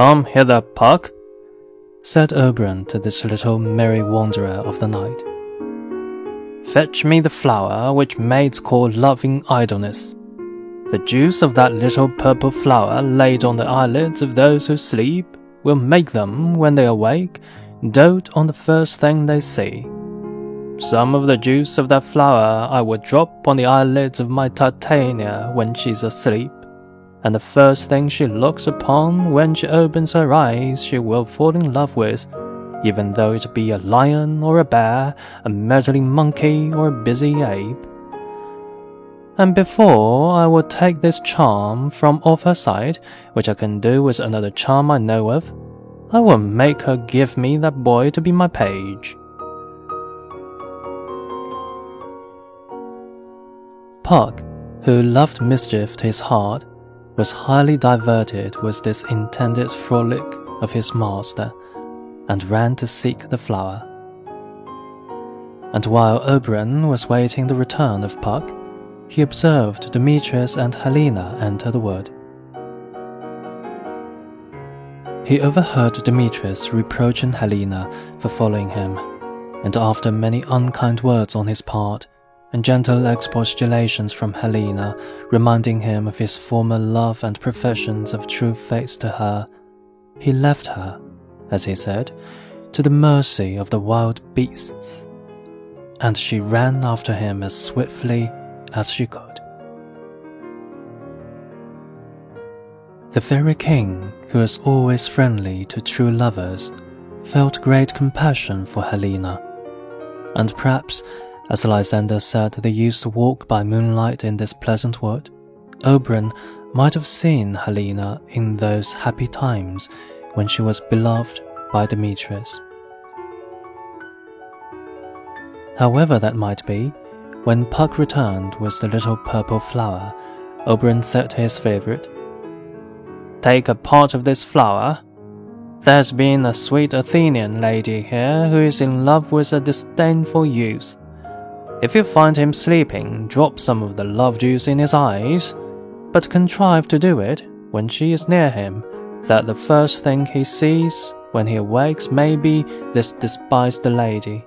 Come hither, Puck, said Oberon to this little merry wanderer of the night. Fetch me the flower which maids call loving idleness. The juice of that little purple flower laid on the eyelids of those who sleep will make them, when they awake, dote on the first thing they see. Some of the juice of that flower I would drop on the eyelids of my Titania when she's asleep and the first thing she looks upon when she opens her eyes she will fall in love with, even though it be a lion or a bear, a meddling monkey or a busy ape. And before I will take this charm from off her sight, which I can do with another charm I know of, I will make her give me that boy to be my page. Puck, who loved mischief to his heart, was highly diverted with this intended frolic of his master, and ran to seek the flower. And while Oberon was waiting the return of Puck, he observed Demetrius and Helena enter the wood. He overheard Demetrius reproaching Helena for following him, and after many unkind words on his part, and gentle expostulations from Helena, reminding him of his former love and professions of true faith to her, he left her, as he said, to the mercy of the wild beasts, and she ran after him as swiftly as she could. The fairy king, who was always friendly to true lovers, felt great compassion for Helena, and perhaps as Lysander said they used to walk by moonlight in this pleasant wood, Oberon might have seen Helena in those happy times when she was beloved by Demetrius. However that might be, when Puck returned with the little purple flower, Oberon said to his favorite, Take a part of this flower. There's been a sweet Athenian lady here who is in love with a disdainful youth. If you find him sleeping, drop some of the love juice in his eyes, but contrive to do it when she is near him, that the first thing he sees when he awakes may be this despised lady.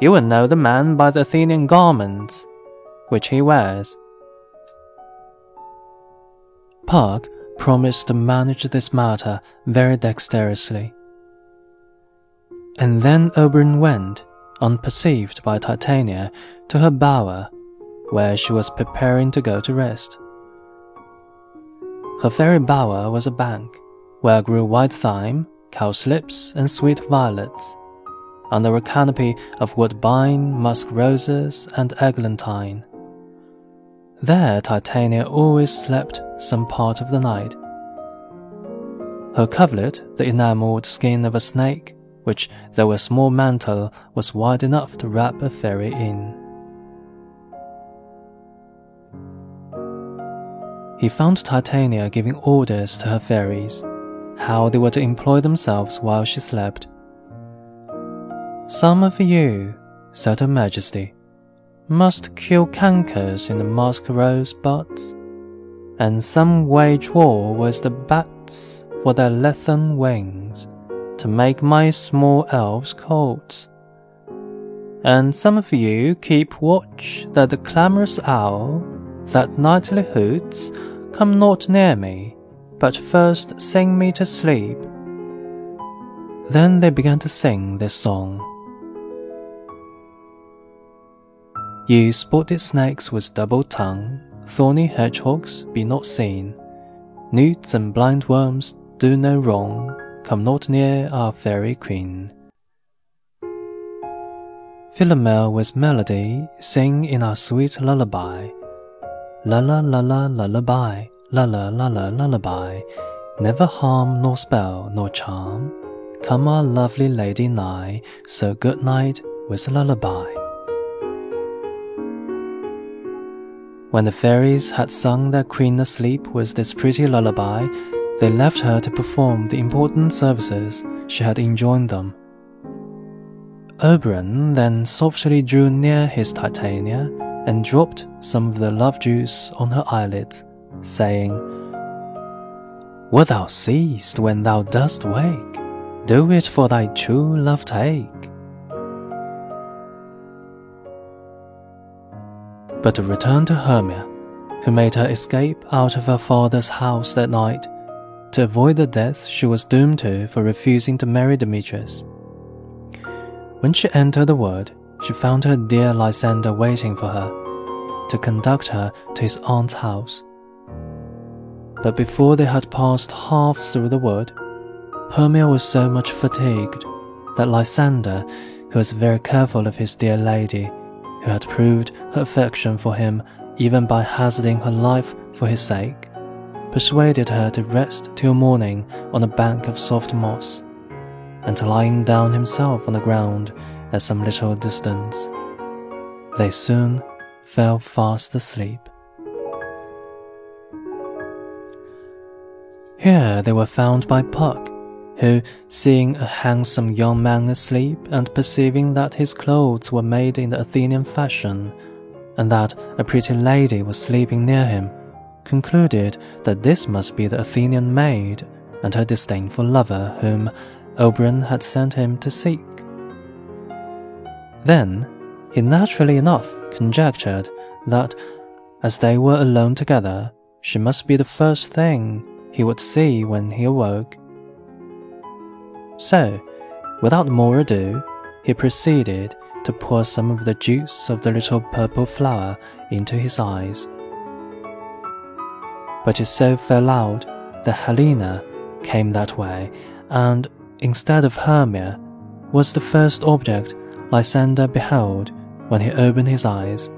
You will know the man by the Athenian garments which he wears. Puck promised to manage this matter very dexterously. And then Oberon went unperceived by Titania, to her bower, where she was preparing to go to rest. Her fairy bower was a bank, where grew white thyme, cowslips, and sweet violets, under a canopy of woodbine, musk roses, and eglantine. There Titania always slept some part of the night. Her coverlet, the enamelled skin of a snake, which, though a small mantle, was wide enough to wrap a fairy in. He found Titania giving orders to her fairies, how they were to employ themselves while she slept. Some of you, said Her Majesty, must kill cankers in the musk rose buds, and some wage war with the bats for their leathern wings to make my small elves coats. And some of you keep watch that the clamorous owl, that nightly hoots, come not near me, but first sing me to sleep. Then they began to sing this song. You spotted snakes with double tongue, thorny hedgehogs be not seen, newts and blind worms do no wrong, come not near our fairy queen. Philomel with melody sing in our sweet lullaby. La la la la lullaby, la la la la lullaby. Never harm nor spell nor charm. Come our lovely lady nigh, so good night with lullaby. When the fairies had sung their queen asleep with this pretty lullaby, they left her to perform the important services she had enjoined them. Oberon then softly drew near his Titania and dropped some of the love juice on her eyelids, saying, What thou seest when thou dost wake, do it for thy true love take. But to return to Hermia, who made her escape out of her father's house that night to avoid the death she was doomed to for refusing to marry Demetrius. When she entered the wood, she found her dear Lysander waiting for her to conduct her to his aunt's house. But before they had passed half through the wood, Hermia was so much fatigued that Lysander, who was very careful of his dear lady, who had proved her affection for him even by hazarding her life for his sake, persuaded her to rest till morning on a bank of soft moss, and lying down himself on the ground at some little distance. They soon fell fast asleep. Here they were found by Puck, who, seeing a handsome young man asleep and perceiving that his clothes were made in the Athenian fashion, and that a pretty lady was sleeping near him, concluded that this must be the Athenian maid and her disdainful lover whom Oberon had sent him to seek. Then he naturally enough conjectured that, as they were alone together, she must be the first thing he would see when he awoke. So, without more ado, he proceeded to pour some of the juice of the little purple flower into his eyes but it so fell out that Helena came that way, and instead of Hermia, was the first object Lysander beheld when he opened his eyes.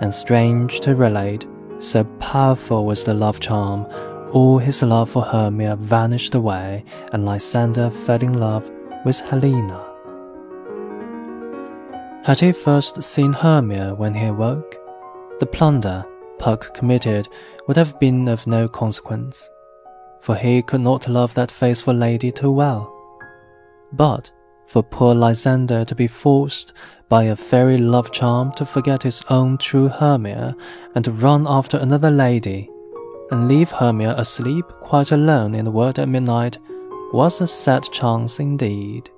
And strange to relate, so powerful was the love charm, all his love for Hermia vanished away, and Lysander fell in love with Helena. Had he first seen Hermia when he awoke, the plunder Puck committed would have been of no consequence, for he could not love that faithful lady too well. But for poor Lysander to be forced by a fairy love charm to forget his own true Hermia and to run after another lady, and leave Hermia asleep quite alone in the wood at midnight, was a sad chance indeed.